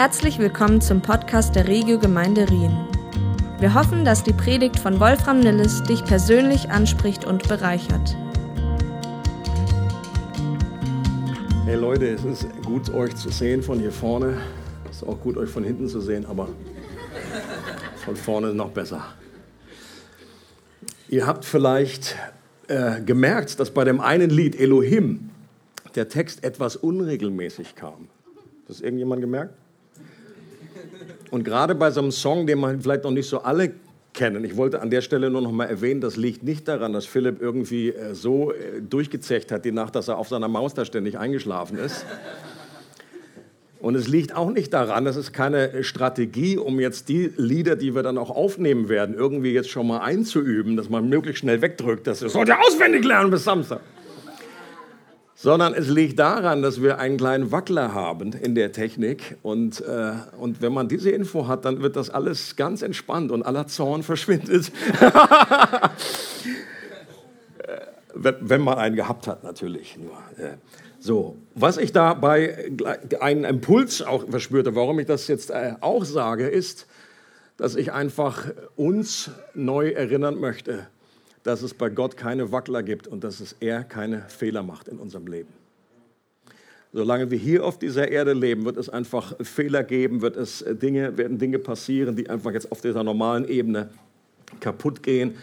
Herzlich willkommen zum Podcast der Regio Gemeinde Rien. Wir hoffen, dass die Predigt von Wolfram Nilles dich persönlich anspricht und bereichert. Hey Leute, es ist gut euch zu sehen von hier vorne. Es ist auch gut euch von hinten zu sehen, aber von vorne noch besser. Ihr habt vielleicht äh, gemerkt, dass bei dem einen Lied Elohim der Text etwas unregelmäßig kam. Hat das irgendjemand gemerkt? Und gerade bei so einem Song, den man vielleicht noch nicht so alle kennen, ich wollte an der Stelle nur noch mal erwähnen, das liegt nicht daran, dass Philipp irgendwie äh, so äh, durchgezecht hat die Nacht, dass er auf seiner Maus da ständig eingeschlafen ist. Und es liegt auch nicht daran, das ist keine Strategie, um jetzt die Lieder, die wir dann auch aufnehmen werden, irgendwie jetzt schon mal einzuüben, dass man möglichst schnell wegdrückt, dass es sollte auswendig lernen bis Samstag sondern es liegt daran, dass wir einen kleinen Wackler haben in der Technik. Und, äh, und wenn man diese Info hat, dann wird das alles ganz entspannt und aller Zorn verschwindet. wenn, wenn man einen gehabt hat, natürlich. Nur, äh, so, was ich dabei einen Impuls auch verspürte, warum ich das jetzt äh, auch sage, ist, dass ich einfach uns neu erinnern möchte, dass es bei Gott keine Wackler gibt und dass es er keine Fehler macht in unserem Leben. Solange wir hier auf dieser Erde leben, wird es einfach Fehler geben, wird es Dinge, werden Dinge passieren, die einfach jetzt auf dieser normalen Ebene kaputt gehen.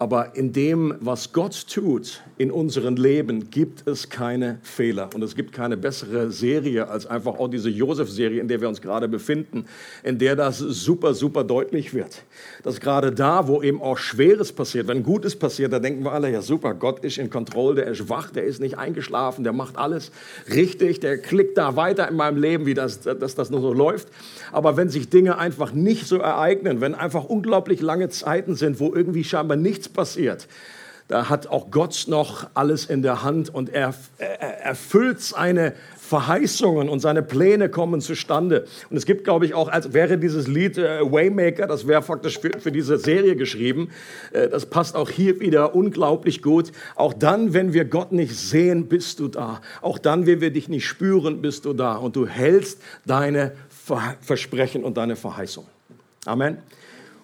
Aber in dem, was Gott tut in unserem Leben, gibt es keine Fehler. Und es gibt keine bessere Serie als einfach auch diese Josef-Serie, in der wir uns gerade befinden, in der das super, super deutlich wird. Dass gerade da, wo eben auch Schweres passiert, wenn Gutes passiert, da denken wir alle, ja super, Gott ist in Kontrolle, der ist wach, der ist nicht eingeschlafen, der macht alles richtig, der klickt da weiter in meinem Leben, wie das, dass das nur so läuft. Aber wenn sich Dinge einfach nicht so ereignen, wenn einfach unglaublich lange Zeiten sind, wo irgendwie scheinbar nichts passiert. Da hat auch Gott noch alles in der Hand und er, er erfüllt seine Verheißungen und seine Pläne kommen zustande. Und es gibt, glaube ich, auch, als wäre dieses Lied äh, Waymaker, das wäre faktisch für, für, diese Serie geschrieben. Äh, das passt auch hier wieder unglaublich gut. Auch dann, wenn wir Gott nicht sehen, bist du da. Auch dann, wenn wir dich nicht spüren, bist du da. Und du hältst deine Versprechen und deine Verheißungen. Amen.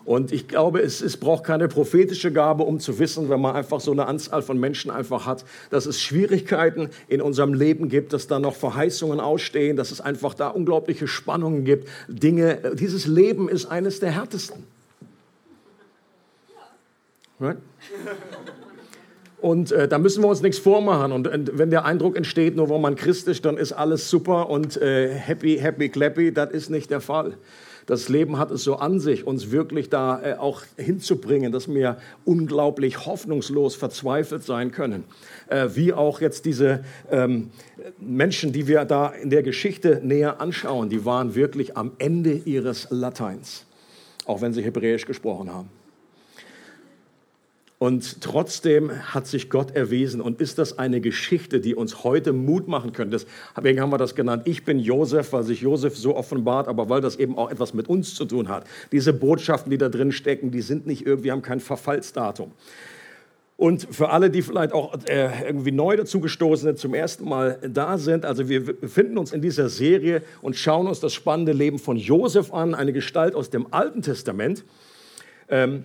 Und ich glaube, es, es braucht keine prophetische Gabe, um zu wissen, wenn man einfach so eine Anzahl von Menschen einfach hat, dass es Schwierigkeiten in unserem Leben gibt, dass da noch Verheißungen ausstehen, dass es einfach da unglaubliche Spannungen gibt. Dinge, dieses Leben ist eines der härtesten. Right? Und äh, da müssen wir uns nichts vormachen. Und, und, wenn der Eindruck entsteht, nur weil man Christ ist, dann ist alles super und äh, happy, happy, clappy, das ist nicht der Fall. Das Leben hat es so an sich, uns wirklich da äh, auch hinzubringen, dass wir unglaublich hoffnungslos verzweifelt sein können. Äh, wie auch jetzt diese ähm, Menschen, die wir da in der Geschichte näher anschauen, die waren wirklich am Ende ihres Lateins, auch wenn sie Hebräisch gesprochen haben. Und trotzdem hat sich Gott erwiesen und ist das eine Geschichte, die uns heute Mut machen könnte. Deswegen haben wir das genannt. Ich bin Josef, weil sich Josef so offenbart, aber weil das eben auch etwas mit uns zu tun hat. Diese Botschaften, die da drin stecken, die sind nicht irgendwie, haben kein Verfallsdatum. Und für alle, die vielleicht auch äh, irgendwie neu dazugestoßene zum ersten Mal da sind, also wir befinden uns in dieser Serie und schauen uns das spannende Leben von Josef an, eine Gestalt aus dem Alten Testament. Ähm,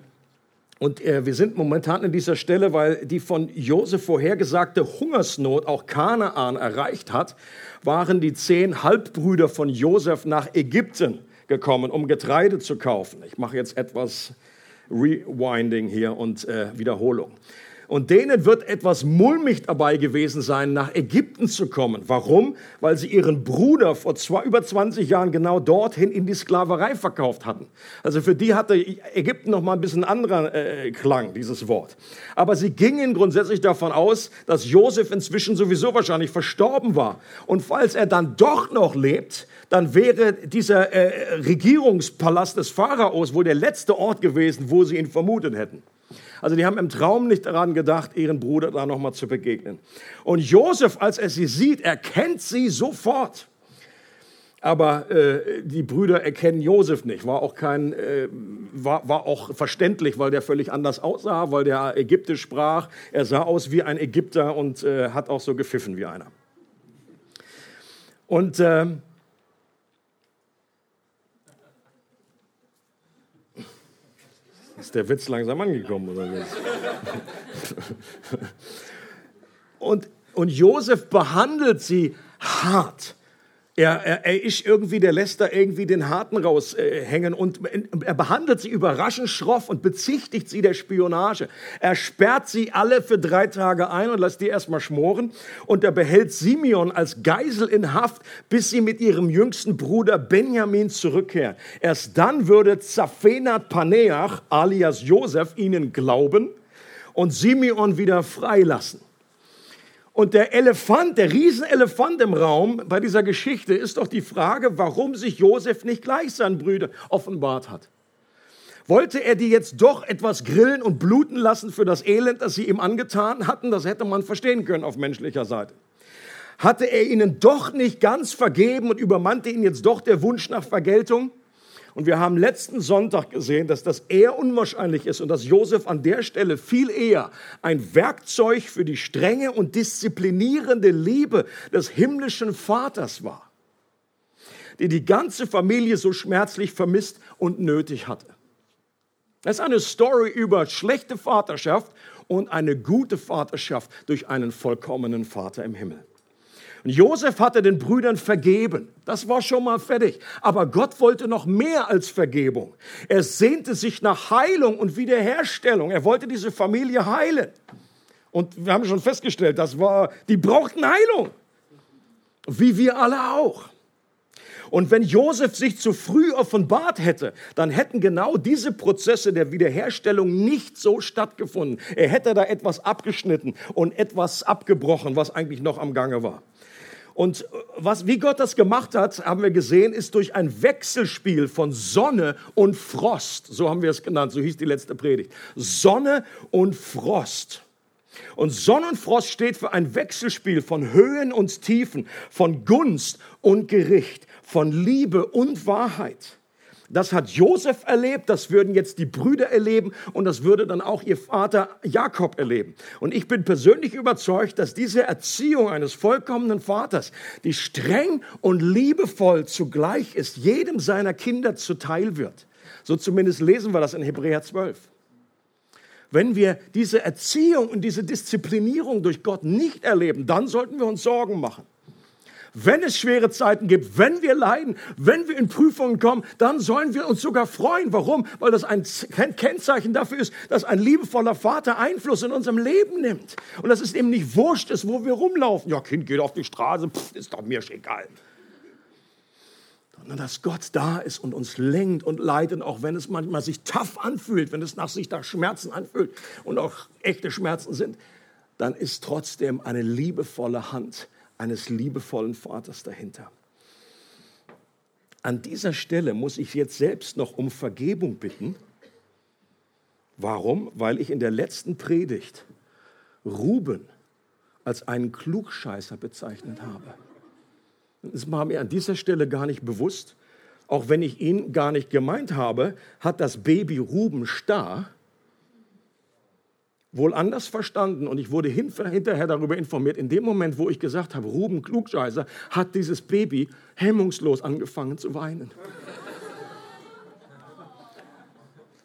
und äh, wir sind momentan an dieser Stelle, weil die von Josef vorhergesagte Hungersnot auch Kanaan erreicht hat, waren die zehn Halbbrüder von Josef nach Ägypten gekommen, um Getreide zu kaufen. Ich mache jetzt etwas Rewinding hier und äh, Wiederholung. Und denen wird etwas mulmig dabei gewesen sein, nach Ägypten zu kommen. Warum? Weil sie ihren Bruder vor zwei, über 20 Jahren genau dorthin in die Sklaverei verkauft hatten. Also für die hatte Ägypten noch mal ein bisschen anderer äh, Klang, dieses Wort. Aber sie gingen grundsätzlich davon aus, dass Josef inzwischen sowieso wahrscheinlich verstorben war. Und falls er dann doch noch lebt, dann wäre dieser äh, Regierungspalast des Pharaos wohl der letzte Ort gewesen, wo sie ihn vermutet hätten. Also die haben im Traum nicht daran gedacht, ihren Bruder da nochmal zu begegnen. Und Josef, als er sie sieht, erkennt sie sofort. Aber äh, die Brüder erkennen Josef nicht. War auch, kein, äh, war, war auch verständlich, weil der völlig anders aussah, weil der Ägyptisch sprach. Er sah aus wie ein Ägypter und äh, hat auch so gepfiffen wie einer. Und Ist der Witz langsam angekommen oder nicht? Und, und Josef behandelt sie hart. Er, er, er, ist irgendwie, der lässt da irgendwie den Harten raushängen äh, und er behandelt sie überraschend schroff und bezichtigt sie der Spionage. Er sperrt sie alle für drei Tage ein und lässt die erstmal schmoren und er behält Simeon als Geisel in Haft, bis sie mit ihrem jüngsten Bruder Benjamin zurückkehren. Erst dann würde Zaphenat Paneach alias Josef ihnen glauben und Simeon wieder freilassen. Und der Elefant, der Riesenelefant im Raum bei dieser Geschichte ist doch die Frage, warum sich Josef nicht gleich seinen Brüdern offenbart hat. Wollte er die jetzt doch etwas grillen und bluten lassen für das Elend, das sie ihm angetan hatten? Das hätte man verstehen können auf menschlicher Seite. Hatte er ihnen doch nicht ganz vergeben und übermannte ihn jetzt doch der Wunsch nach Vergeltung? Und wir haben letzten Sonntag gesehen, dass das eher unwahrscheinlich ist und dass Josef an der Stelle viel eher ein Werkzeug für die strenge und disziplinierende Liebe des himmlischen Vaters war, die die ganze Familie so schmerzlich vermisst und nötig hatte. Das ist eine Story über schlechte Vaterschaft und eine gute Vaterschaft durch einen vollkommenen Vater im Himmel. Und Josef hatte den Brüdern vergeben. Das war schon mal fertig. Aber Gott wollte noch mehr als Vergebung. Er sehnte sich nach Heilung und Wiederherstellung. Er wollte diese Familie heilen. Und wir haben schon festgestellt, das war, die brauchten Heilung. Wie wir alle auch. Und wenn Josef sich zu früh offenbart hätte, dann hätten genau diese Prozesse der Wiederherstellung nicht so stattgefunden. Er hätte da etwas abgeschnitten und etwas abgebrochen, was eigentlich noch am Gange war. Und was, wie Gott das gemacht hat, haben wir gesehen, ist durch ein Wechselspiel von Sonne und Frost. So haben wir es genannt, so hieß die letzte Predigt. Sonne und Frost. Und Sonne und Frost steht für ein Wechselspiel von Höhen und Tiefen, von Gunst und Gericht, von Liebe und Wahrheit. Das hat Josef erlebt, das würden jetzt die Brüder erleben und das würde dann auch ihr Vater Jakob erleben. Und ich bin persönlich überzeugt, dass diese Erziehung eines vollkommenen Vaters, die streng und liebevoll zugleich ist, jedem seiner Kinder zuteil wird. So zumindest lesen wir das in Hebräer 12. Wenn wir diese Erziehung und diese Disziplinierung durch Gott nicht erleben, dann sollten wir uns Sorgen machen. Wenn es schwere Zeiten gibt, wenn wir leiden, wenn wir in Prüfungen kommen, dann sollen wir uns sogar freuen. Warum? Weil das ein Kennzeichen dafür ist, dass ein liebevoller Vater Einfluss in unserem Leben nimmt. Und dass es eben nicht wurscht ist, wo wir rumlaufen. Ja, Kind geht auf die Straße, pff, ist doch mir egal. Sondern dass Gott da ist und uns lenkt und leitet, auch wenn es manchmal sich tough anfühlt, wenn es nach sich nach Schmerzen anfühlt und auch echte Schmerzen sind, dann ist trotzdem eine liebevolle Hand eines liebevollen Vaters dahinter. An dieser Stelle muss ich jetzt selbst noch um Vergebung bitten. Warum? Weil ich in der letzten Predigt Ruben als einen Klugscheißer bezeichnet habe. Das war mir an dieser Stelle gar nicht bewusst. Auch wenn ich ihn gar nicht gemeint habe, hat das Baby Ruben Starr wohl anders verstanden und ich wurde hinterher darüber informiert. In dem Moment, wo ich gesagt habe, Ruben Klugscheißer, hat dieses Baby hemmungslos angefangen zu weinen.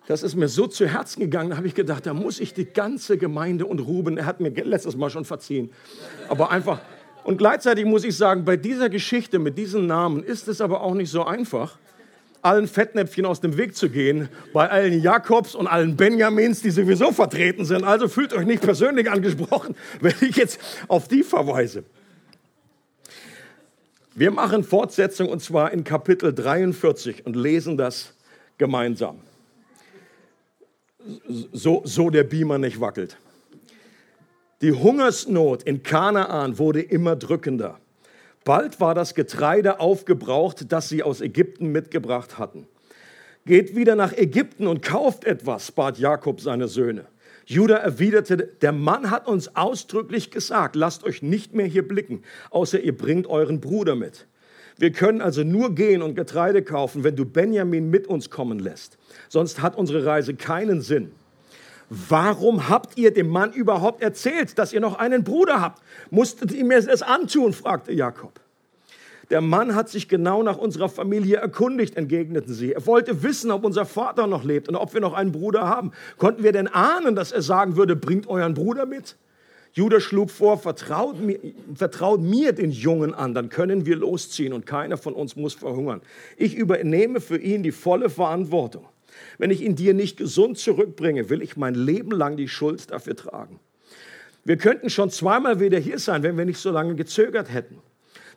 Das ist mir so zu Herzen gegangen, da habe ich gedacht, da muss ich die ganze Gemeinde und Ruben, er hat mir letztes Mal schon verziehen, aber einfach. Und gleichzeitig muss ich sagen, bei dieser Geschichte mit diesen Namen ist es aber auch nicht so einfach, allen Fettnäpfchen aus dem Weg zu gehen, bei allen Jakobs und allen Benjamins, die sowieso vertreten sind. Also fühlt euch nicht persönlich angesprochen, wenn ich jetzt auf die verweise. Wir machen Fortsetzung und zwar in Kapitel 43 und lesen das gemeinsam. So, so der Beamer nicht wackelt. Die Hungersnot in Kanaan wurde immer drückender. Bald war das Getreide aufgebraucht, das sie aus Ägypten mitgebracht hatten. Geht wieder nach Ägypten und kauft etwas, bat Jakob seine Söhne. Judah erwiderte, der Mann hat uns ausdrücklich gesagt, lasst euch nicht mehr hier blicken, außer ihr bringt euren Bruder mit. Wir können also nur gehen und Getreide kaufen, wenn du Benjamin mit uns kommen lässt. Sonst hat unsere Reise keinen Sinn. Warum habt ihr dem Mann überhaupt erzählt, dass ihr noch einen Bruder habt? Musstet ihr mir es antun? fragte Jakob. Der Mann hat sich genau nach unserer Familie erkundigt, entgegneten sie. Er wollte wissen, ob unser Vater noch lebt und ob wir noch einen Bruder haben. Konnten wir denn ahnen, dass er sagen würde, bringt euren Bruder mit? Judas schlug vor, vertraut mir, vertraut mir den Jungen an, dann können wir losziehen und keiner von uns muss verhungern. Ich übernehme für ihn die volle Verantwortung. Wenn ich ihn dir nicht gesund zurückbringe, will ich mein Leben lang die Schuld dafür tragen. Wir könnten schon zweimal wieder hier sein, wenn wir nicht so lange gezögert hätten.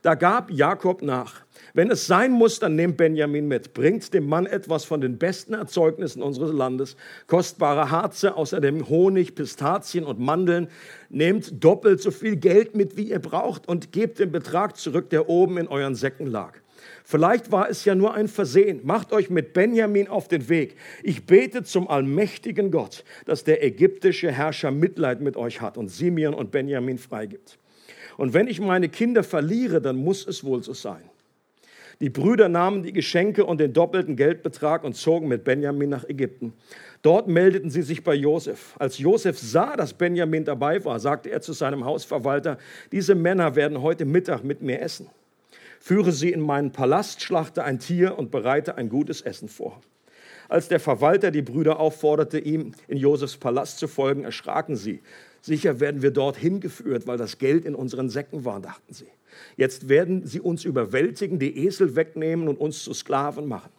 Da gab Jakob nach. Wenn es sein muss, dann nehmt Benjamin mit. Bringt dem Mann etwas von den besten Erzeugnissen unseres Landes. Kostbare Harze, außerdem Honig, Pistazien und Mandeln. Nehmt doppelt so viel Geld mit, wie ihr braucht und gebt den Betrag zurück, der oben in euren Säcken lag. Vielleicht war es ja nur ein Versehen. Macht euch mit Benjamin auf den Weg. Ich bete zum allmächtigen Gott, dass der ägyptische Herrscher Mitleid mit euch hat und Simeon und Benjamin freigibt. Und wenn ich meine Kinder verliere, dann muss es wohl so sein. Die Brüder nahmen die Geschenke und den doppelten Geldbetrag und zogen mit Benjamin nach Ägypten. Dort meldeten sie sich bei Josef. Als Josef sah, dass Benjamin dabei war, sagte er zu seinem Hausverwalter, diese Männer werden heute Mittag mit mir essen. Führe sie in meinen Palast, schlachte ein Tier und bereite ein gutes Essen vor. Als der Verwalter die Brüder aufforderte, ihm in Josefs Palast zu folgen, erschraken sie. Sicher werden wir dorthin geführt, weil das Geld in unseren Säcken war, dachten sie. Jetzt werden sie uns überwältigen, die Esel wegnehmen und uns zu Sklaven machen.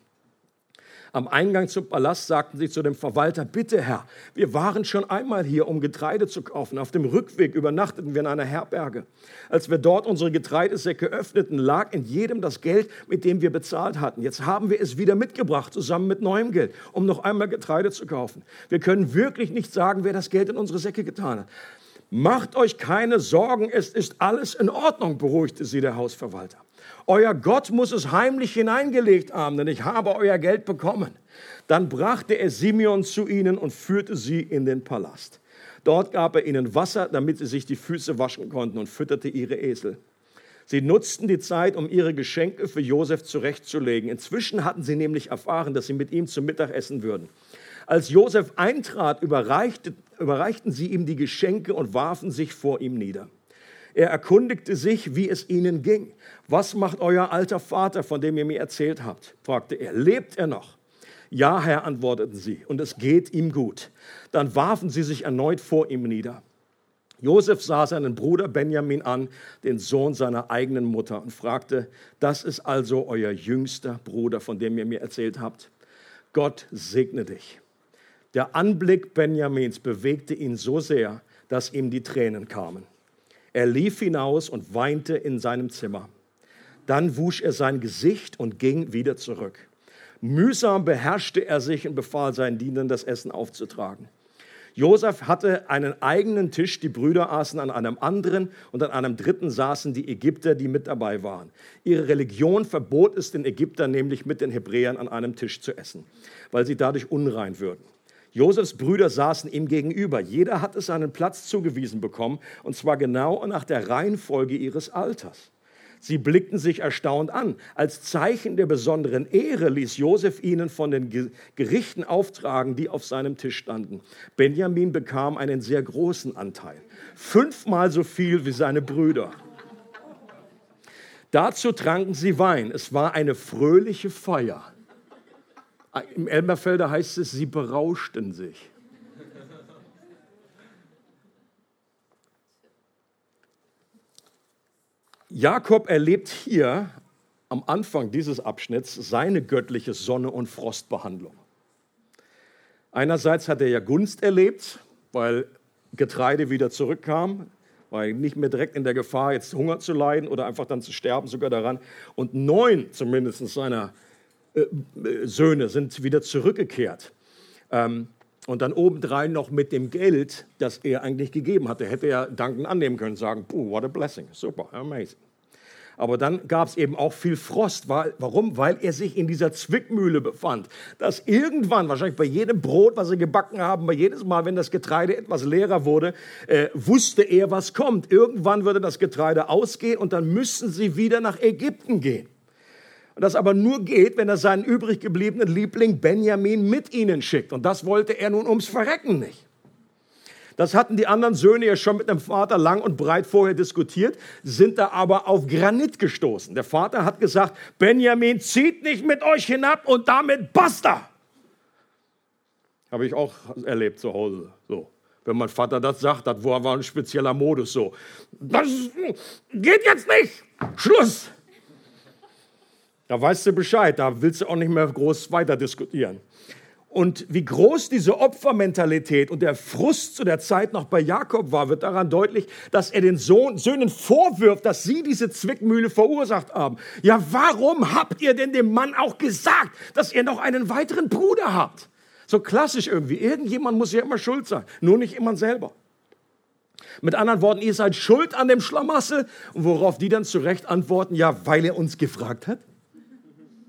Am Eingang zum Palast sagten sie zu dem Verwalter, bitte Herr, wir waren schon einmal hier, um Getreide zu kaufen. Auf dem Rückweg übernachteten wir in einer Herberge. Als wir dort unsere Getreidesäcke öffneten, lag in jedem das Geld, mit dem wir bezahlt hatten. Jetzt haben wir es wieder mitgebracht, zusammen mit neuem Geld, um noch einmal Getreide zu kaufen. Wir können wirklich nicht sagen, wer das Geld in unsere Säcke getan hat. Macht euch keine Sorgen, es ist alles in Ordnung, beruhigte sie der Hausverwalter. Euer Gott muss es heimlich hineingelegt haben, denn ich habe euer Geld bekommen. Dann brachte er Simeon zu ihnen und führte sie in den Palast. Dort gab er ihnen Wasser, damit sie sich die Füße waschen konnten und fütterte ihre Esel. Sie nutzten die Zeit, um ihre Geschenke für Josef zurechtzulegen. Inzwischen hatten sie nämlich erfahren, dass sie mit ihm zum Mittag essen würden. Als Josef eintrat, überreichte, überreichten sie ihm die Geschenke und warfen sich vor ihm nieder. Er erkundigte sich, wie es ihnen ging. Was macht euer alter Vater, von dem ihr mir erzählt habt? fragte er. Lebt er noch? Ja, Herr, antworteten sie, und es geht ihm gut. Dann warfen sie sich erneut vor ihm nieder. Josef sah seinen Bruder Benjamin an, den Sohn seiner eigenen Mutter, und fragte, das ist also euer jüngster Bruder, von dem ihr mir erzählt habt. Gott segne dich. Der Anblick Benjamins bewegte ihn so sehr, dass ihm die Tränen kamen. Er lief hinaus und weinte in seinem Zimmer. Dann wusch er sein Gesicht und ging wieder zurück. Mühsam beherrschte er sich und befahl seinen Dienern, das Essen aufzutragen. Josef hatte einen eigenen Tisch, die Brüder aßen an einem anderen und an einem dritten saßen die Ägypter, die mit dabei waren. Ihre Religion verbot es den Ägyptern nämlich mit den Hebräern an einem Tisch zu essen, weil sie dadurch unrein würden. Josefs Brüder saßen ihm gegenüber. Jeder hatte seinen Platz zugewiesen bekommen, und zwar genau nach der Reihenfolge ihres Alters. Sie blickten sich erstaunt an. Als Zeichen der besonderen Ehre ließ Josef ihnen von den Gerichten auftragen, die auf seinem Tisch standen. Benjamin bekam einen sehr großen Anteil, fünfmal so viel wie seine Brüder. Dazu tranken sie Wein. Es war eine fröhliche Feier. Im Elberfelder heißt es, sie berauschten sich. Jakob erlebt hier am Anfang dieses Abschnitts seine göttliche Sonne- und Frostbehandlung. Einerseits hat er ja Gunst erlebt, weil Getreide wieder zurückkam, war nicht mehr direkt in der Gefahr, jetzt Hunger zu leiden oder einfach dann zu sterben, sogar daran. Und neun zumindest seiner Söhne sind wieder zurückgekehrt. Ähm, und dann obendrein noch mit dem Geld, das er eigentlich gegeben hatte. Hätte er Danken annehmen können, sagen, what a blessing, super, amazing. Aber dann gab es eben auch viel Frost. Warum? Weil er sich in dieser Zwickmühle befand. Dass irgendwann, wahrscheinlich bei jedem Brot, was sie gebacken haben, bei jedes Mal, wenn das Getreide etwas leerer wurde, äh, wusste er, was kommt. Irgendwann würde das Getreide ausgehen und dann müssen sie wieder nach Ägypten gehen. Und das aber nur geht, wenn er seinen übrig gebliebenen Liebling Benjamin mit ihnen schickt. Und das wollte er nun ums Verrecken nicht. Das hatten die anderen Söhne ja schon mit dem Vater lang und breit vorher diskutiert, sind da aber auf Granit gestoßen. Der Vater hat gesagt, Benjamin zieht nicht mit euch hinab und damit basta. Habe ich auch erlebt zu Hause. So. Wenn mein Vater das sagt, das war ein spezieller Modus so. Das geht jetzt nicht. Schluss. Da weißt du Bescheid, da willst du auch nicht mehr groß weiter diskutieren. Und wie groß diese Opfermentalität und der Frust zu der Zeit noch bei Jakob war, wird daran deutlich, dass er den Sohn, Söhnen vorwirft, dass sie diese Zwickmühle verursacht haben. Ja, warum habt ihr denn dem Mann auch gesagt, dass ihr noch einen weiteren Bruder habt? So klassisch irgendwie. Irgendjemand muss ja immer schuld sein, nur nicht immer selber. Mit anderen Worten, ihr seid schuld an dem Schlamassel. Und worauf die dann zurecht antworten, ja, weil er uns gefragt hat.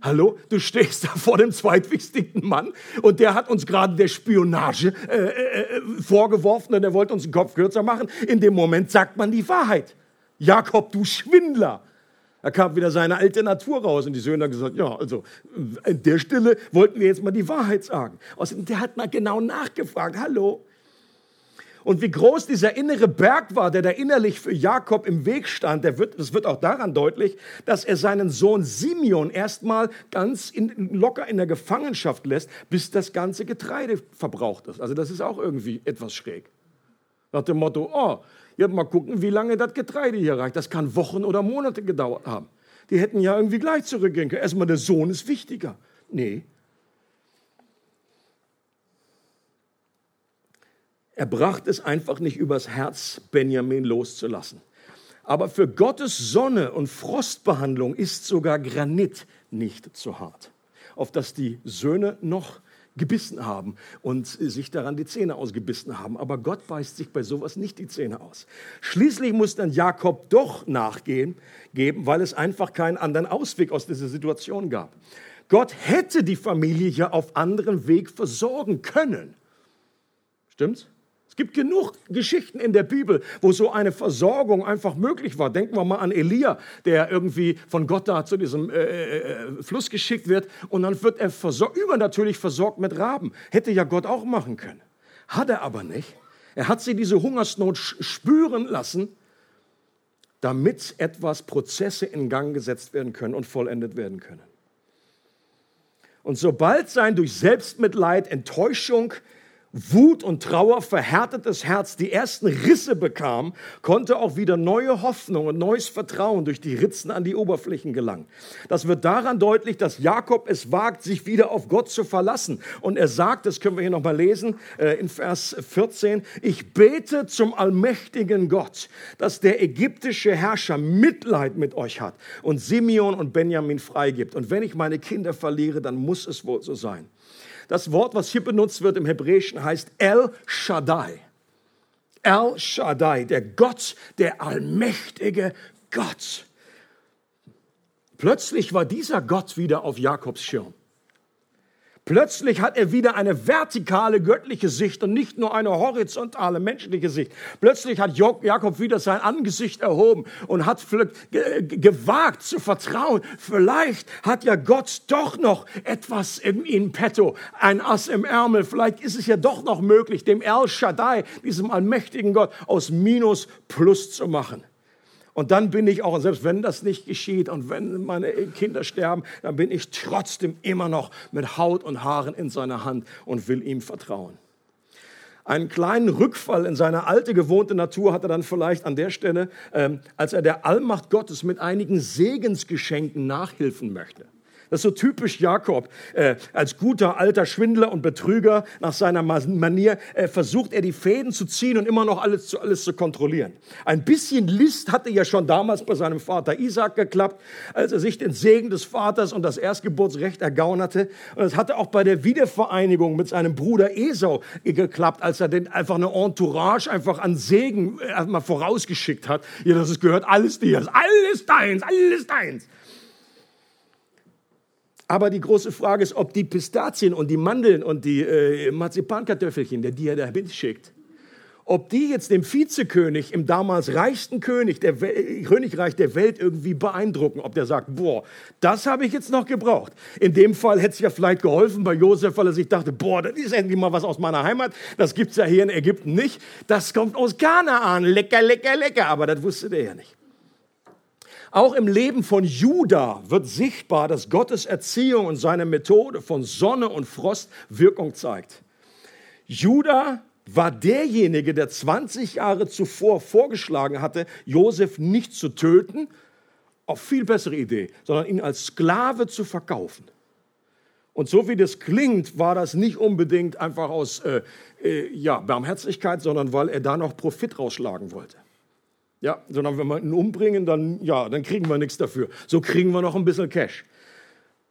Hallo, du stehst da vor dem zweitwichtigsten Mann und der hat uns gerade der Spionage äh, äh, äh, vorgeworfen und er wollte uns den Kopf kürzer machen. In dem Moment sagt man die Wahrheit. Jakob, du Schwindler. Da kam wieder seine alte Natur raus und die Söhne haben gesagt, ja, also in der Stille wollten wir jetzt mal die Wahrheit sagen. Außerdem, der hat mal genau nachgefragt, hallo, und wie groß dieser innere Berg war, der da innerlich für Jakob im Weg stand, der wird, das wird auch daran deutlich, dass er seinen Sohn Simeon erstmal ganz in, locker in der Gefangenschaft lässt, bis das ganze Getreide verbraucht ist. Also das ist auch irgendwie etwas schräg. Nach dem Motto, oh, ja, mal gucken, wie lange das Getreide hier reicht. Das kann Wochen oder Monate gedauert haben. Die hätten ja irgendwie gleich zurückgehen können. Erstmal, der Sohn ist wichtiger. Nee, Er brachte es einfach nicht übers Herz, Benjamin loszulassen. Aber für Gottes Sonne und Frostbehandlung ist sogar Granit nicht zu hart, auf das die Söhne noch gebissen haben und sich daran die Zähne ausgebissen haben. Aber Gott beißt sich bei sowas nicht die Zähne aus. Schließlich muss dann Jakob doch nachgehen, geben, weil es einfach keinen anderen Ausweg aus dieser Situation gab. Gott hätte die Familie ja auf anderen Weg versorgen können. Stimmt's? Es gibt genug Geschichten in der Bibel, wo so eine Versorgung einfach möglich war. Denken wir mal an Elia, der irgendwie von Gott da zu diesem äh, äh, äh Fluss geschickt wird und dann wird er versorgt, übernatürlich versorgt mit Raben. Hätte ja Gott auch machen können. Hat er aber nicht. Er hat sie diese Hungersnot spüren lassen, damit etwas Prozesse in Gang gesetzt werden können und vollendet werden können. Und sobald sein durch Selbstmitleid, Enttäuschung, Wut und Trauer, verhärtetes Herz die ersten Risse bekam, konnte auch wieder neue Hoffnung und neues Vertrauen durch die Ritzen an die Oberflächen gelangen. Das wird daran deutlich, dass Jakob es wagt, sich wieder auf Gott zu verlassen. Und er sagt, das können wir hier nochmal lesen, äh, in Vers 14, ich bete zum allmächtigen Gott, dass der ägyptische Herrscher Mitleid mit euch hat und Simeon und Benjamin freigibt. Und wenn ich meine Kinder verliere, dann muss es wohl so sein. Das Wort, was hier benutzt wird im Hebräischen, heißt El Shaddai. El Shaddai, der Gott, der allmächtige Gott. Plötzlich war dieser Gott wieder auf Jakobs Schirm. Plötzlich hat er wieder eine vertikale göttliche Sicht und nicht nur eine horizontale menschliche Sicht. Plötzlich hat Jakob wieder sein Angesicht erhoben und hat gewagt zu vertrauen. Vielleicht hat ja Gott doch noch etwas in, in petto, ein Ass im Ärmel. Vielleicht ist es ja doch noch möglich, dem El Shaddai, diesem allmächtigen Gott, aus Minus Plus zu machen. Und dann bin ich auch, selbst wenn das nicht geschieht und wenn meine Kinder sterben, dann bin ich trotzdem immer noch mit Haut und Haaren in seiner Hand und will ihm vertrauen. Einen kleinen Rückfall in seine alte gewohnte Natur hat er dann vielleicht an der Stelle, ähm, als er der Allmacht Gottes mit einigen Segensgeschenken nachhelfen möchte. Das ist so typisch Jakob. Äh, als guter alter Schwindler und Betrüger nach seiner Manier äh, versucht er die Fäden zu ziehen und immer noch alles zu, alles zu kontrollieren. Ein bisschen List hatte ja schon damals bei seinem Vater Isaac geklappt, als er sich den Segen des Vaters und das Erstgeburtsrecht ergaunerte. Und es hatte auch bei der Wiedervereinigung mit seinem Bruder Esau geklappt, als er den einfach eine Entourage einfach an Segen äh, erstmal vorausgeschickt hat. Ja, das gehört alles dir, alles deins, alles deins. Aber die große Frage ist, ob die Pistazien und die Mandeln und die äh, Marzipankartoffelchen, die er da schickt, ob die jetzt dem Vizekönig im damals reichsten König der Wel Königreich der Welt irgendwie beeindrucken, ob der sagt, boah, das habe ich jetzt noch gebraucht. In dem Fall hätte es ja vielleicht geholfen bei Josef, weil er sich dachte, boah, das ist endlich mal was aus meiner Heimat, das gibt es ja hier in Ägypten nicht, das kommt aus Kanaan, lecker, lecker, lecker, aber das wusste der ja nicht. Auch im Leben von Juda wird sichtbar, dass Gottes Erziehung und seine Methode von Sonne und Frost Wirkung zeigt. Juda war derjenige, der 20 Jahre zuvor vorgeschlagen hatte, Josef nicht zu töten, auf viel bessere Idee, sondern ihn als Sklave zu verkaufen. Und so wie das klingt, war das nicht unbedingt einfach aus äh, äh, ja, Barmherzigkeit, sondern weil er da noch Profit rausschlagen wollte. Ja, sondern wenn wir ihn umbringen, dann, ja, dann kriegen wir nichts dafür. So kriegen wir noch ein bisschen Cash.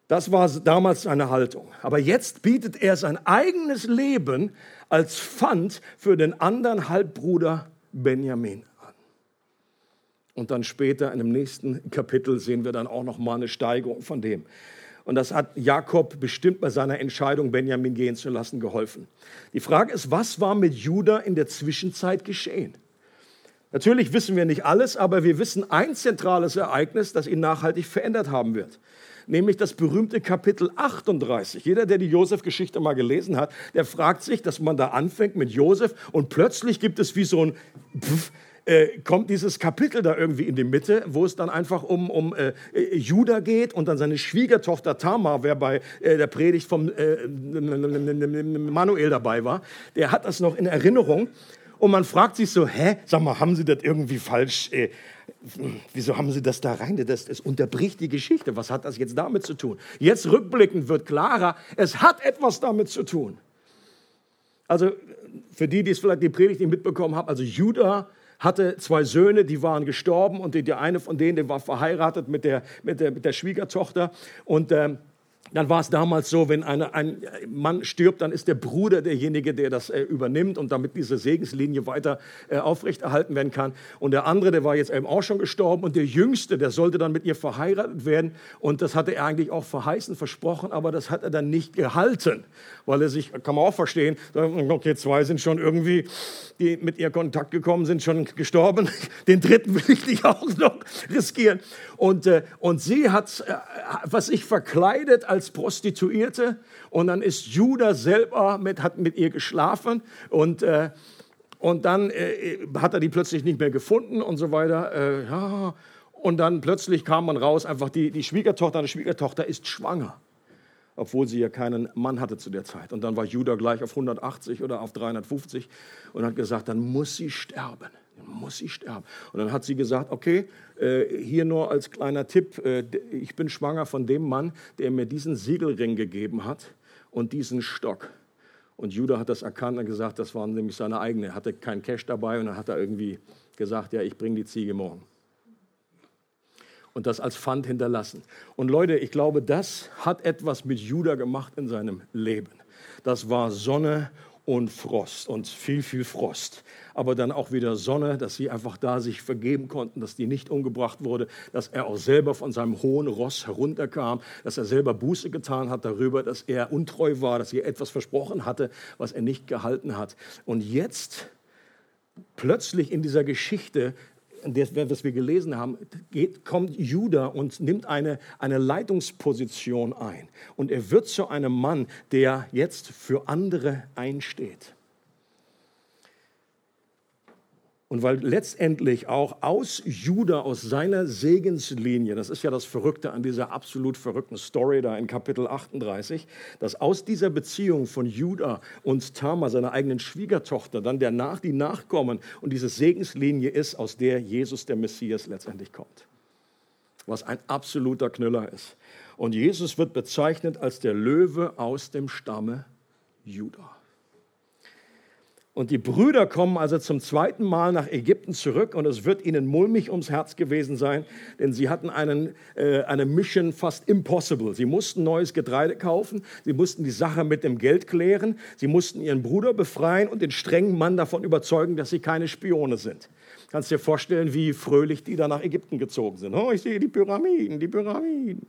Das war damals seine Haltung. Aber jetzt bietet er sein eigenes Leben als Pfand für den anderen Halbbruder Benjamin an. Und dann später in dem nächsten Kapitel sehen wir dann auch noch mal eine Steigerung von dem. Und das hat Jakob bestimmt bei seiner Entscheidung, Benjamin gehen zu lassen, geholfen. Die Frage ist, was war mit Judah in der Zwischenzeit geschehen? Natürlich wissen wir nicht alles, aber wir wissen ein zentrales Ereignis, das ihn nachhaltig verändert haben wird. Nämlich das berühmte Kapitel 38. Jeder, der die Josef-Geschichte mal gelesen hat, der fragt sich, dass man da anfängt mit Josef und plötzlich gibt es wie so ein Pff, äh, kommt dieses Kapitel da irgendwie in die Mitte, wo es dann einfach um, um äh, Judah geht und dann seine Schwiegertochter Tamar, wer bei äh, der Predigt vom äh, Manuel dabei war, der hat das noch in Erinnerung. Und man fragt sich so, hä, sag mal, haben Sie das irgendwie falsch, äh, wieso haben Sie das da rein? Das, das unterbricht die Geschichte. Was hat das jetzt damit zu tun? Jetzt rückblickend wird klarer, es hat etwas damit zu tun. Also für die, die es vielleicht die Predigt nicht mitbekommen haben, also Judah hatte zwei Söhne, die waren gestorben und der eine von denen, der war verheiratet mit der, mit der, mit der Schwiegertochter und ähm, dann war es damals so, wenn eine, ein Mann stirbt, dann ist der Bruder derjenige, der das äh, übernimmt und damit diese Segenslinie weiter äh, aufrechterhalten werden kann. Und der andere, der war jetzt eben auch schon gestorben und der Jüngste, der sollte dann mit ihr verheiratet werden und das hatte er eigentlich auch verheißen, versprochen, aber das hat er dann nicht gehalten, weil er sich, kann man auch verstehen, okay, zwei sind schon irgendwie, die mit ihr Kontakt gekommen sind, schon gestorben, den dritten will ich nicht auch noch riskieren. Und, äh, und sie hat, äh, was sich verkleidet als als Prostituierte und dann ist Judah selber mit, hat mit ihr geschlafen und, äh, und dann äh, hat er die plötzlich nicht mehr gefunden und so weiter. Äh, ja. Und dann plötzlich kam man raus, einfach die, die Schwiegertochter, eine Schwiegertochter ist schwanger obwohl sie ja keinen Mann hatte zu der Zeit. Und dann war Judah gleich auf 180 oder auf 350 und hat gesagt, dann muss sie sterben muss sie sterben. Und dann hat sie gesagt, okay, äh, hier nur als kleiner Tipp, äh, ich bin schwanger von dem Mann, der mir diesen Siegelring gegeben hat und diesen Stock. Und Judah hat das erkannt und gesagt, das waren nämlich seine eigene. Er hatte kein Cash dabei und dann hat er irgendwie gesagt, ja, ich bringe die Ziege morgen. Und das als Pfand hinterlassen. Und Leute, ich glaube, das hat etwas mit Judah gemacht in seinem Leben. Das war Sonne und Frost und viel, viel Frost. Aber dann auch wieder Sonne, dass sie einfach da sich vergeben konnten, dass die nicht umgebracht wurde, dass er auch selber von seinem hohen Ross herunterkam, dass er selber Buße getan hat darüber, dass er untreu war, dass er etwas versprochen hatte, was er nicht gehalten hat. Und jetzt plötzlich in dieser Geschichte das, was wir gelesen haben, geht, kommt Judah und nimmt eine, eine Leitungsposition ein. Und er wird zu einem Mann, der jetzt für andere einsteht. Und weil letztendlich auch aus Juda, aus seiner Segenslinie, das ist ja das Verrückte an dieser absolut verrückten Story da in Kapitel 38, dass aus dieser Beziehung von Juda und Tamar, seiner eigenen Schwiegertochter, dann der nach, die Nachkommen und diese Segenslinie ist, aus der Jesus der Messias letztendlich kommt. Was ein absoluter Knüller ist. Und Jesus wird bezeichnet als der Löwe aus dem Stamme Juda. Und die Brüder kommen also zum zweiten Mal nach Ägypten zurück und es wird ihnen mulmig ums Herz gewesen sein, denn sie hatten einen, äh, eine Mission fast impossible. Sie mussten neues Getreide kaufen, sie mussten die Sache mit dem Geld klären, sie mussten ihren Bruder befreien und den strengen Mann davon überzeugen, dass sie keine Spione sind. Kannst dir vorstellen, wie fröhlich die da nach Ägypten gezogen sind. Oh, ich sehe die Pyramiden, die Pyramiden.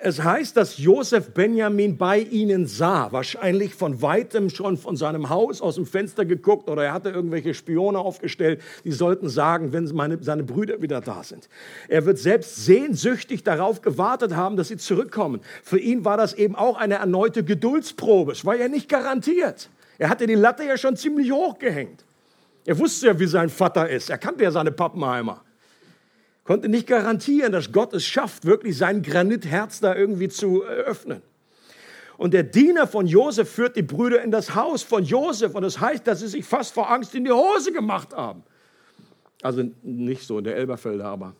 Es heißt, dass Josef Benjamin bei ihnen sah, wahrscheinlich von weitem schon von seinem Haus aus dem Fenster geguckt oder er hatte irgendwelche Spione aufgestellt, die sollten sagen, wenn meine, seine Brüder wieder da sind. Er wird selbst sehnsüchtig darauf gewartet haben, dass sie zurückkommen. Für ihn war das eben auch eine erneute Geduldsprobe. Es war ja nicht garantiert. Er hatte die Latte ja schon ziemlich hoch gehängt. Er wusste ja, wie sein Vater ist. Er kannte ja seine Pappenheimer konnte nicht garantieren, dass Gott es schafft, wirklich sein Granitherz da irgendwie zu öffnen. Und der Diener von Josef führt die Brüder in das Haus von Josef und das heißt, dass sie sich fast vor Angst in die Hose gemacht haben. Also nicht so in der Elberfelder, aber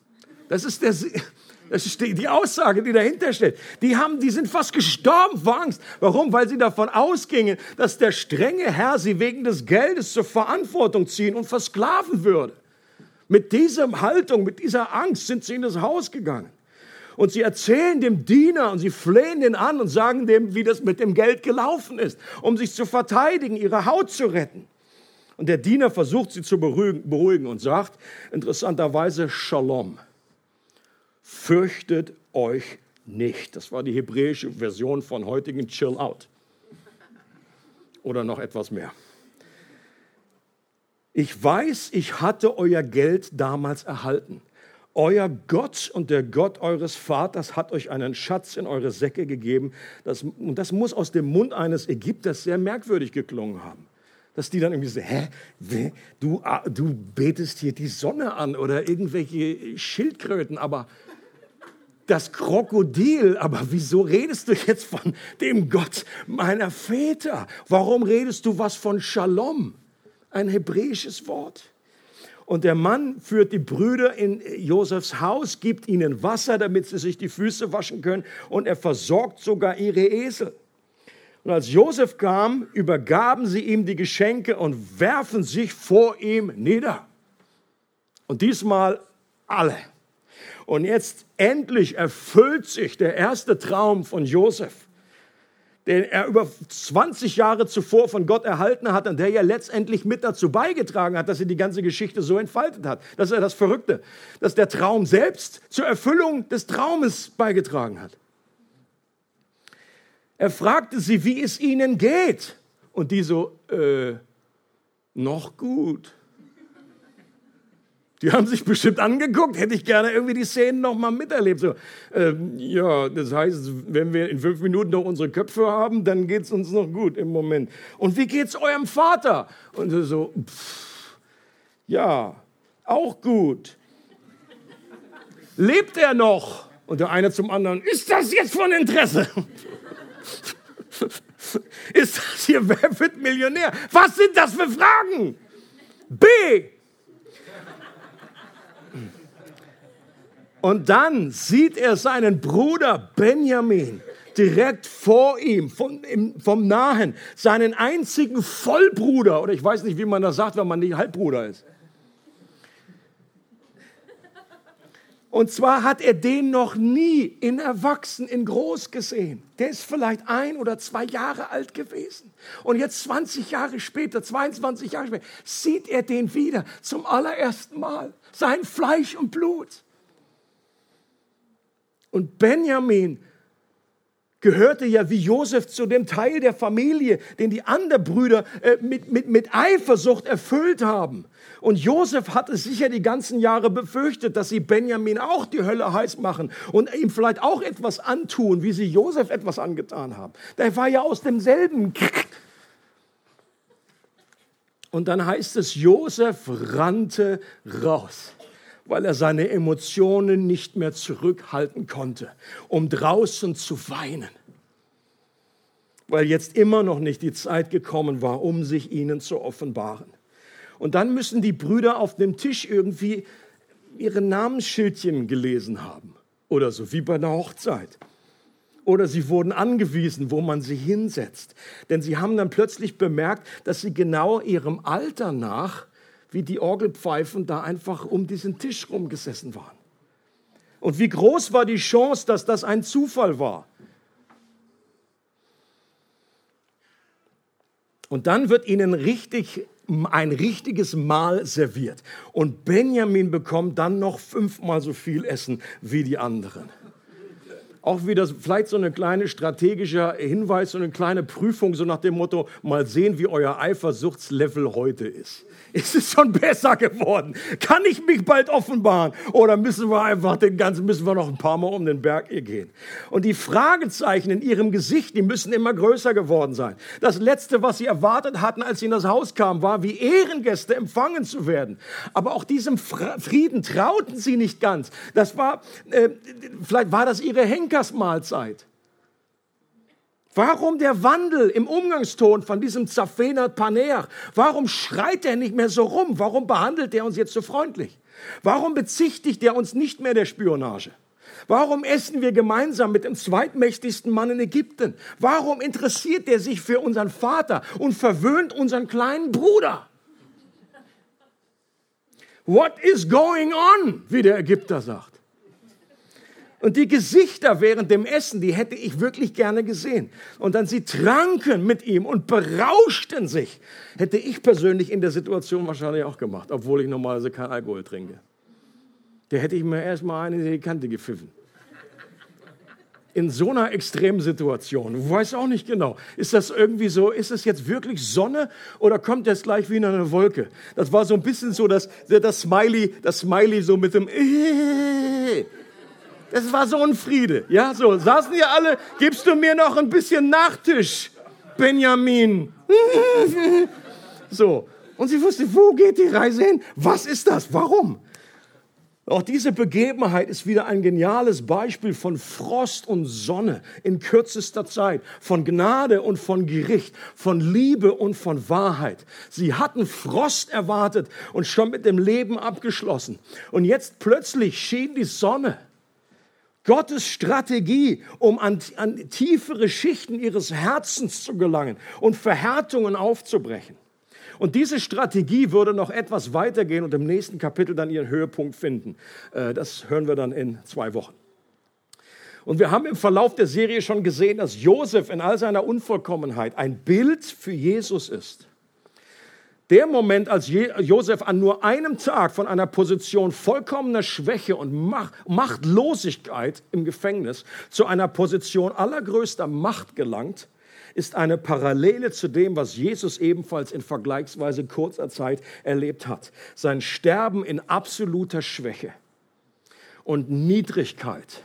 das ist, der, das ist die Aussage, die dahinter steht. Die, haben, die sind fast gestorben vor Angst. Warum? Weil sie davon ausgingen, dass der strenge Herr sie wegen des Geldes zur Verantwortung ziehen und versklaven würde. Mit dieser Haltung, mit dieser Angst sind sie in das Haus gegangen. Und sie erzählen dem Diener und sie flehen den an und sagen dem, wie das mit dem Geld gelaufen ist, um sich zu verteidigen, ihre Haut zu retten. Und der Diener versucht sie zu beruhigen, und sagt interessanterweise Shalom. Fürchtet euch nicht. Das war die hebräische Version von heutigen Chill Out. Oder noch etwas mehr. Ich weiß, ich hatte euer Geld damals erhalten. Euer Gott und der Gott eures Vaters hat euch einen Schatz in eure Säcke gegeben. Das, und das muss aus dem Mund eines Ägypters sehr merkwürdig geklungen haben. Dass die dann irgendwie so, hä, du, ah, du betest hier die Sonne an oder irgendwelche Schildkröten, aber das Krokodil, aber wieso redest du jetzt von dem Gott meiner Väter? Warum redest du was von Shalom? Ein hebräisches Wort. Und der Mann führt die Brüder in Josefs Haus, gibt ihnen Wasser, damit sie sich die Füße waschen können, und er versorgt sogar ihre Esel. Und als Josef kam, übergaben sie ihm die Geschenke und werfen sich vor ihm nieder. Und diesmal alle. Und jetzt endlich erfüllt sich der erste Traum von Josef den er über 20 Jahre zuvor von Gott erhalten hat und der ja letztendlich mit dazu beigetragen hat, dass er die ganze Geschichte so entfaltet hat. Das ist ja das Verrückte, dass der Traum selbst zur Erfüllung des Traumes beigetragen hat. Er fragte sie, wie es ihnen geht. Und die so, äh, noch gut. Die haben sich bestimmt angeguckt, hätte ich gerne irgendwie die Szenen noch mal miterlebt. So, ähm, ja, das heißt, wenn wir in fünf Minuten noch unsere Köpfe haben, dann geht es uns noch gut im Moment. Und wie geht's eurem Vater? Und so, pff, ja, auch gut. Lebt er noch? Und der eine zum anderen, ist das jetzt von Interesse? ist das hier, wer wird Millionär? Was sind das für Fragen? B, Und dann sieht er seinen Bruder Benjamin direkt vor ihm, vom, im, vom Nahen, seinen einzigen Vollbruder, oder ich weiß nicht, wie man das sagt, wenn man nicht Halbbruder ist. Und zwar hat er den noch nie in Erwachsen, in Groß gesehen. Der ist vielleicht ein oder zwei Jahre alt gewesen. Und jetzt 20 Jahre später, 22 Jahre später, sieht er den wieder zum allerersten Mal. Sein Fleisch und Blut. Und Benjamin gehörte ja wie Josef zu dem Teil der Familie, den die anderen Brüder äh, mit, mit, mit Eifersucht erfüllt haben. Und Josef hatte sicher die ganzen Jahre befürchtet, dass sie Benjamin auch die Hölle heiß machen und ihm vielleicht auch etwas antun, wie sie Josef etwas angetan haben. Der war ja aus demselben. Und dann heißt es, Josef rannte raus weil er seine Emotionen nicht mehr zurückhalten konnte, um draußen zu weinen, weil jetzt immer noch nicht die Zeit gekommen war, um sich ihnen zu offenbaren. Und dann müssen die Brüder auf dem Tisch irgendwie ihre Namensschildchen gelesen haben oder so, wie bei einer Hochzeit. Oder sie wurden angewiesen, wo man sie hinsetzt. Denn sie haben dann plötzlich bemerkt, dass sie genau ihrem Alter nach wie die Orgelpfeifen da einfach um diesen Tisch rumgesessen waren. Und wie groß war die Chance, dass das ein Zufall war? Und dann wird ihnen richtig ein richtiges Mahl serviert. Und Benjamin bekommt dann noch fünfmal so viel Essen wie die anderen. Auch wieder vielleicht so eine kleine strategischer Hinweis, so eine kleine Prüfung, so nach dem Motto, mal sehen, wie euer Eifersuchtslevel heute ist. Ist es schon besser geworden? Kann ich mich bald offenbaren? Oder müssen wir einfach den ganzen, müssen wir noch ein paar Mal um den Berg hier gehen? Und die Fragezeichen in ihrem Gesicht, die müssen immer größer geworden sein. Das letzte, was sie erwartet hatten, als sie in das Haus kamen, war, wie Ehrengäste empfangen zu werden. Aber auch diesem Frieden trauten sie nicht ganz. Das war, äh, vielleicht war das ihre Henkersmahlzeit. Warum der Wandel im Umgangston von diesem Zafener Paner? Warum schreit er nicht mehr so rum? Warum behandelt er uns jetzt so freundlich? Warum bezichtigt er uns nicht mehr der Spionage? Warum essen wir gemeinsam mit dem zweitmächtigsten Mann in Ägypten? Warum interessiert er sich für unseren Vater und verwöhnt unseren kleinen Bruder? What is going on, wie der Ägypter sagt. Und die Gesichter während dem Essen, die hätte ich wirklich gerne gesehen. Und dann sie tranken mit ihm und berauschten sich. Hätte ich persönlich in der Situation wahrscheinlich auch gemacht, obwohl ich normalerweise kein Alkohol trinke. Der hätte ich mir erstmal eine in die Kante gepfiffen. In so einer extremen Situation, ich weiß auch nicht genau, ist das irgendwie so, ist es jetzt wirklich Sonne oder kommt das gleich wie in eine Wolke? Das war so ein bisschen so, dass das Smiley, das Smiley so mit dem es war so ein Friede. Ja, so saßen hier alle. Gibst du mir noch ein bisschen Nachtisch, Benjamin? So. Und sie wusste, wo geht die Reise hin? Was ist das? Warum? Auch diese Begebenheit ist wieder ein geniales Beispiel von Frost und Sonne in kürzester Zeit, von Gnade und von Gericht, von Liebe und von Wahrheit. Sie hatten Frost erwartet und schon mit dem Leben abgeschlossen. Und jetzt plötzlich schien die Sonne. Gottes Strategie, um an, an tiefere Schichten ihres Herzens zu gelangen und Verhärtungen aufzubrechen. Und diese Strategie würde noch etwas weitergehen und im nächsten Kapitel dann ihren Höhepunkt finden. Äh, das hören wir dann in zwei Wochen. Und wir haben im Verlauf der Serie schon gesehen, dass Josef in all seiner Unvollkommenheit ein Bild für Jesus ist. Der Moment, als Josef an nur einem Tag von einer Position vollkommener Schwäche und Machtlosigkeit im Gefängnis zu einer Position allergrößter Macht gelangt, ist eine Parallele zu dem, was Jesus ebenfalls in vergleichsweise kurzer Zeit erlebt hat. Sein Sterben in absoluter Schwäche und Niedrigkeit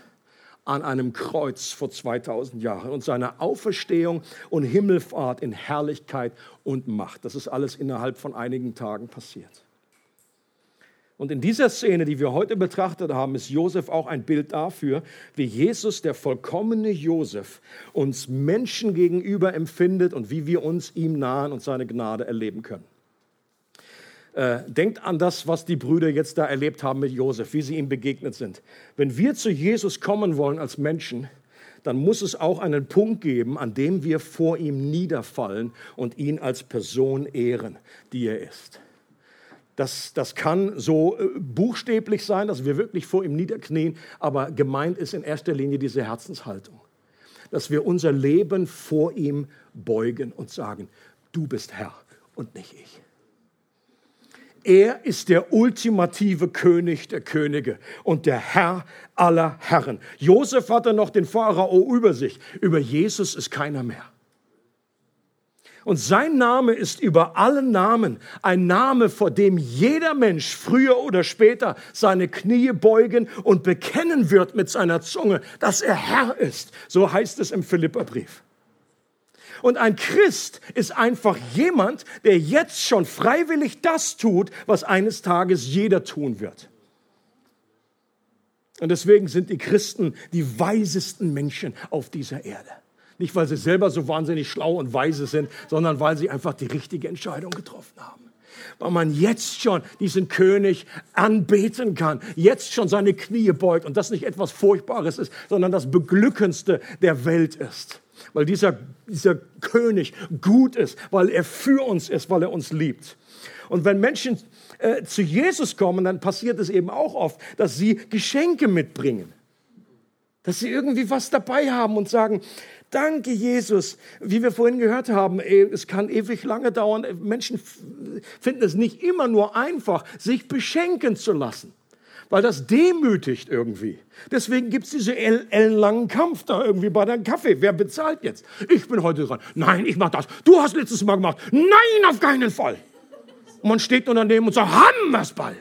an einem Kreuz vor 2000 Jahren und seine Auferstehung und Himmelfahrt in Herrlichkeit und Macht. Das ist alles innerhalb von einigen Tagen passiert. Und in dieser Szene, die wir heute betrachtet haben, ist Josef auch ein Bild dafür, wie Jesus, der vollkommene Josef, uns Menschen gegenüber empfindet und wie wir uns ihm nahen und seine Gnade erleben können. Äh, denkt an das, was die Brüder jetzt da erlebt haben mit Josef, wie sie ihm begegnet sind. Wenn wir zu Jesus kommen wollen als Menschen, dann muss es auch einen Punkt geben, an dem wir vor ihm niederfallen und ihn als Person ehren, die er ist. Das, das kann so äh, buchstäblich sein, dass wir wirklich vor ihm niederknien, aber gemeint ist in erster Linie diese Herzenshaltung, dass wir unser Leben vor ihm beugen und sagen, du bist Herr und nicht ich. Er ist der ultimative König der Könige und der Herr aller Herren. Josef hatte noch den Pharao über sich. Über Jesus ist keiner mehr. Und sein Name ist über allen Namen ein Name, vor dem jeder Mensch früher oder später seine Knie beugen und bekennen wird mit seiner Zunge, dass er Herr ist. So heißt es im Philipperbrief. Und ein Christ ist einfach jemand, der jetzt schon freiwillig das tut, was eines Tages jeder tun wird. Und deswegen sind die Christen die weisesten Menschen auf dieser Erde. Nicht, weil sie selber so wahnsinnig schlau und weise sind, sondern weil sie einfach die richtige Entscheidung getroffen haben. Weil man jetzt schon diesen König anbeten kann, jetzt schon seine Knie beugt und das nicht etwas Furchtbares ist, sondern das Beglückendste der Welt ist weil dieser, dieser König gut ist, weil er für uns ist, weil er uns liebt. Und wenn Menschen äh, zu Jesus kommen, dann passiert es eben auch oft, dass sie Geschenke mitbringen. Dass sie irgendwie was dabei haben und sagen, danke Jesus. Wie wir vorhin gehört haben, es kann ewig lange dauern. Menschen finden es nicht immer nur einfach, sich beschenken zu lassen. Weil das demütigt irgendwie. Deswegen gibt es diese ellenlangen Kampf da irgendwie bei deinem Kaffee. Wer bezahlt jetzt? Ich bin heute dran. Nein, ich mach das. Du hast letztes Mal gemacht. Nein, auf keinen Fall. Und man steht nur daneben und sagt, haben wir es bald.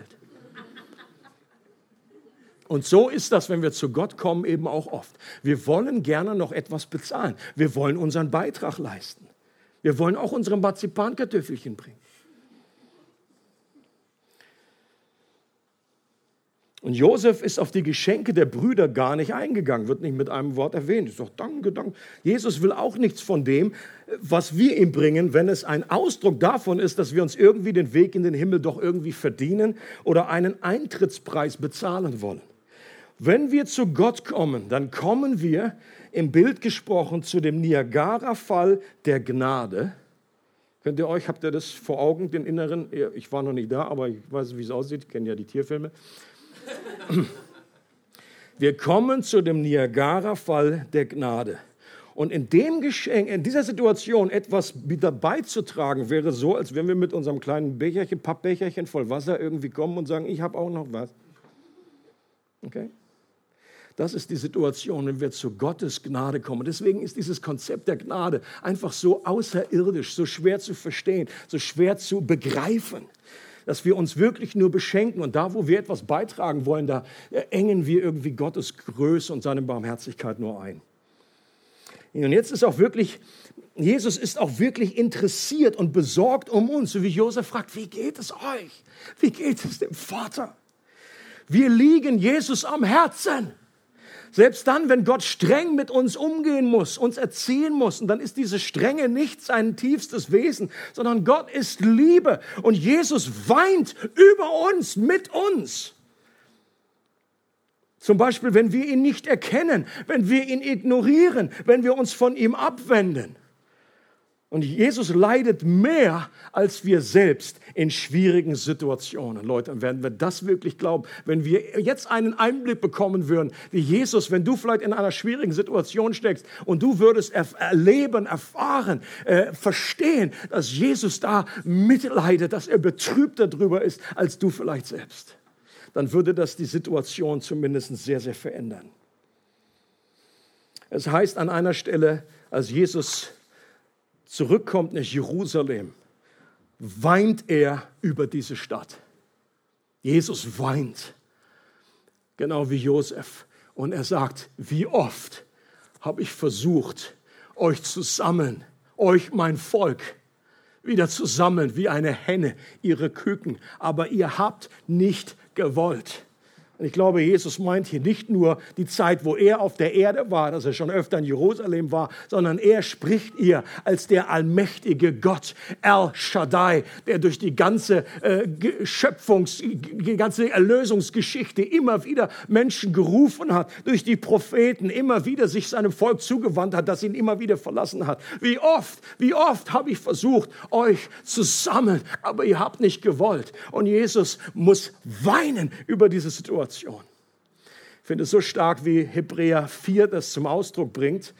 Und so ist das, wenn wir zu Gott kommen, eben auch oft. Wir wollen gerne noch etwas bezahlen. Wir wollen unseren Beitrag leisten. Wir wollen auch unsere Marzipankartoffelchen bringen. Und Josef ist auf die Geschenke der Brüder gar nicht eingegangen, wird nicht mit einem Wort erwähnt. Ist doch danke, danke. Jesus will auch nichts von dem, was wir ihm bringen, wenn es ein Ausdruck davon ist, dass wir uns irgendwie den Weg in den Himmel doch irgendwie verdienen oder einen Eintrittspreis bezahlen wollen. Wenn wir zu Gott kommen, dann kommen wir im Bild gesprochen zu dem Niagara-Fall der Gnade. Könnt ihr euch, habt ihr das vor Augen, den inneren? Ich war noch nicht da, aber ich weiß, wie es aussieht. Ich kenne ja die Tierfilme. Wir kommen zu dem Niagara-Fall der Gnade. Und in dem Geschenk, in dieser Situation etwas wieder beizutragen, wäre so, als wenn wir mit unserem kleinen Becherchen, Pappbecherchen voll Wasser irgendwie kommen und sagen, ich habe auch noch was. Okay? Das ist die Situation, wenn wir zu Gottes Gnade kommen. Deswegen ist dieses Konzept der Gnade einfach so außerirdisch, so schwer zu verstehen, so schwer zu begreifen dass wir uns wirklich nur beschenken und da, wo wir etwas beitragen wollen, da engen wir irgendwie Gottes Größe und seine Barmherzigkeit nur ein. Und jetzt ist auch wirklich, Jesus ist auch wirklich interessiert und besorgt um uns, so wie Josef fragt, wie geht es euch? Wie geht es dem Vater? Wir liegen Jesus am Herzen. Selbst dann, wenn Gott streng mit uns umgehen muss, uns erziehen muss, und dann ist diese Strenge nicht sein tiefstes Wesen, sondern Gott ist Liebe und Jesus weint über uns, mit uns. Zum Beispiel, wenn wir ihn nicht erkennen, wenn wir ihn ignorieren, wenn wir uns von ihm abwenden. Und Jesus leidet mehr als wir selbst in schwierigen Situationen. Leute, werden wir das wirklich glauben, wenn wir jetzt einen Einblick bekommen würden, wie Jesus, wenn du vielleicht in einer schwierigen Situation steckst und du würdest erleben, erfahren, äh, verstehen, dass Jesus da mitleidet, dass er betrübt darüber ist, als du vielleicht selbst, dann würde das die Situation zumindest sehr, sehr verändern. Es heißt an einer Stelle, als Jesus zurückkommt nach Jerusalem, weint er über diese Stadt. Jesus weint, genau wie Josef. Und er sagt, wie oft habe ich versucht, euch zu sammeln, euch mein Volk wieder zu sammeln, wie eine Henne ihre Küken, aber ihr habt nicht gewollt. Und ich glaube, Jesus meint hier nicht nur die Zeit, wo er auf der Erde war, dass er schon öfter in Jerusalem war, sondern er spricht ihr als der allmächtige Gott, El Shaddai, der durch die ganze äh, Schöpfungs-, die ganze Erlösungsgeschichte immer wieder Menschen gerufen hat, durch die Propheten immer wieder sich seinem Volk zugewandt hat, das ihn immer wieder verlassen hat. Wie oft, wie oft habe ich versucht, euch zu sammeln, aber ihr habt nicht gewollt. Und Jesus muss weinen über diese Situation. Situation. Ich finde es so stark, wie Hebräer 4 das zum Ausdruck bringt.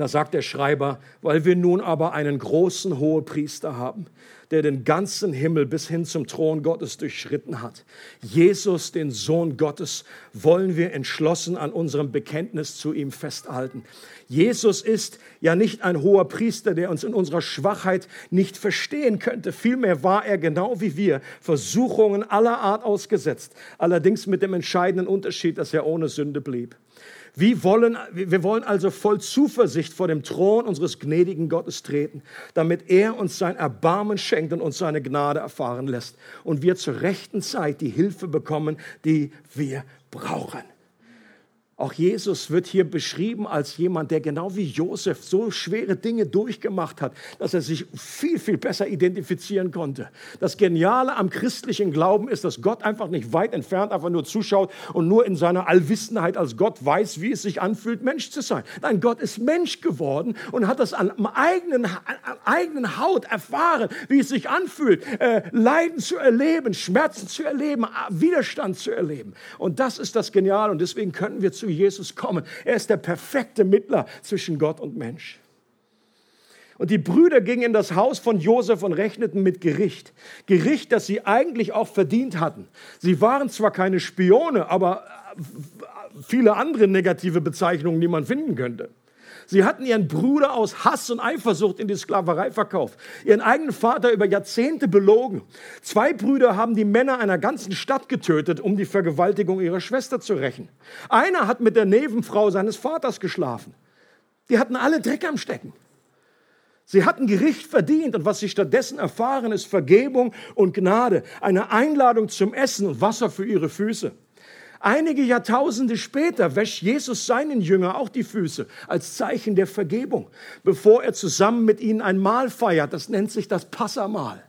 Da sagt der Schreiber, weil wir nun aber einen großen Hohepriester haben, der den ganzen Himmel bis hin zum Thron Gottes durchschritten hat. Jesus, den Sohn Gottes, wollen wir entschlossen an unserem Bekenntnis zu ihm festhalten. Jesus ist ja nicht ein hoher Priester, der uns in unserer Schwachheit nicht verstehen könnte. Vielmehr war er genau wie wir Versuchungen aller Art ausgesetzt, allerdings mit dem entscheidenden Unterschied, dass er ohne Sünde blieb. Wir wollen, wir wollen also voll Zuversicht vor dem Thron unseres gnädigen Gottes treten, damit er uns sein Erbarmen schenkt und uns seine Gnade erfahren lässt und wir zur rechten Zeit die Hilfe bekommen, die wir brauchen. Auch Jesus wird hier beschrieben als jemand, der genau wie Josef so schwere Dinge durchgemacht hat, dass er sich viel, viel besser identifizieren konnte. Das Geniale am christlichen Glauben ist, dass Gott einfach nicht weit entfernt einfach nur zuschaut und nur in seiner Allwissenheit als Gott weiß, wie es sich anfühlt, Mensch zu sein. Nein, Gott ist Mensch geworden und hat das an eigenen, an eigenen Haut erfahren, wie es sich anfühlt, äh, Leiden zu erleben, Schmerzen zu erleben, Widerstand zu erleben. Und das ist das Geniale und deswegen können wir zu Jesus kommen. Er ist der perfekte Mittler zwischen Gott und Mensch. Und die Brüder gingen in das Haus von Josef und rechneten mit Gericht. Gericht, das sie eigentlich auch verdient hatten. Sie waren zwar keine Spione, aber viele andere negative Bezeichnungen, die man finden könnte. Sie hatten ihren Bruder aus Hass und Eifersucht in die Sklaverei verkauft, ihren eigenen Vater über Jahrzehnte belogen. Zwei Brüder haben die Männer einer ganzen Stadt getötet, um die Vergewaltigung ihrer Schwester zu rächen. Einer hat mit der Nebenfrau seines Vaters geschlafen. Die hatten alle Dreck am Stecken. Sie hatten Gericht verdient und was sie stattdessen erfahren, ist Vergebung und Gnade, eine Einladung zum Essen und Wasser für ihre Füße. Einige Jahrtausende später wäscht Jesus seinen Jünger auch die Füße als Zeichen der Vergebung, bevor er zusammen mit ihnen ein Mahl feiert. Das nennt sich das Passamahl.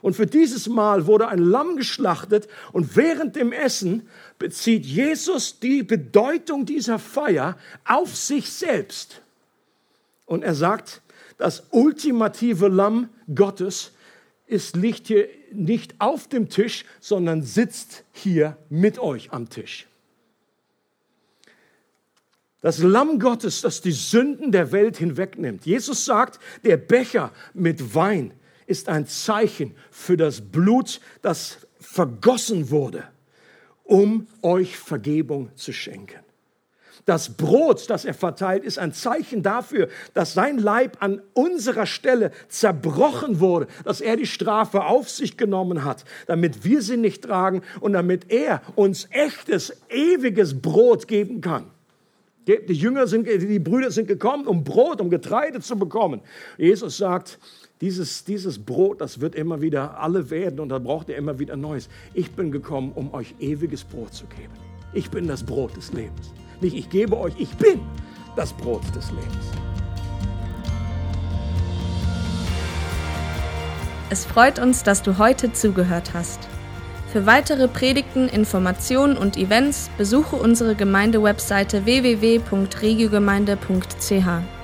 Und für dieses Mahl wurde ein Lamm geschlachtet und während dem Essen bezieht Jesus die Bedeutung dieser Feier auf sich selbst. Und er sagt, das ultimative Lamm Gottes ist, liegt hier nicht auf dem Tisch, sondern sitzt hier mit euch am Tisch. Das Lamm Gottes, das die Sünden der Welt hinwegnimmt. Jesus sagt, der Becher mit Wein ist ein Zeichen für das Blut, das vergossen wurde, um euch Vergebung zu schenken. Das Brot, das er verteilt, ist ein Zeichen dafür, dass sein Leib an unserer Stelle zerbrochen wurde, dass er die Strafe auf sich genommen hat, damit wir sie nicht tragen und damit er uns echtes, ewiges Brot geben kann. Die Jünger sind, die Brüder sind gekommen, um Brot, um Getreide zu bekommen. Jesus sagt, dieses, dieses Brot, das wird immer wieder alle werden und da braucht ihr immer wieder Neues. Ich bin gekommen, um euch ewiges Brot zu geben. Ich bin das Brot des Lebens. Nicht ich gebe euch, ich bin das Brot des Lebens. Es freut uns, dass du heute zugehört hast. Für weitere Predigten, Informationen und Events besuche unsere Gemeindewebseite www.regiogemeinde.ch.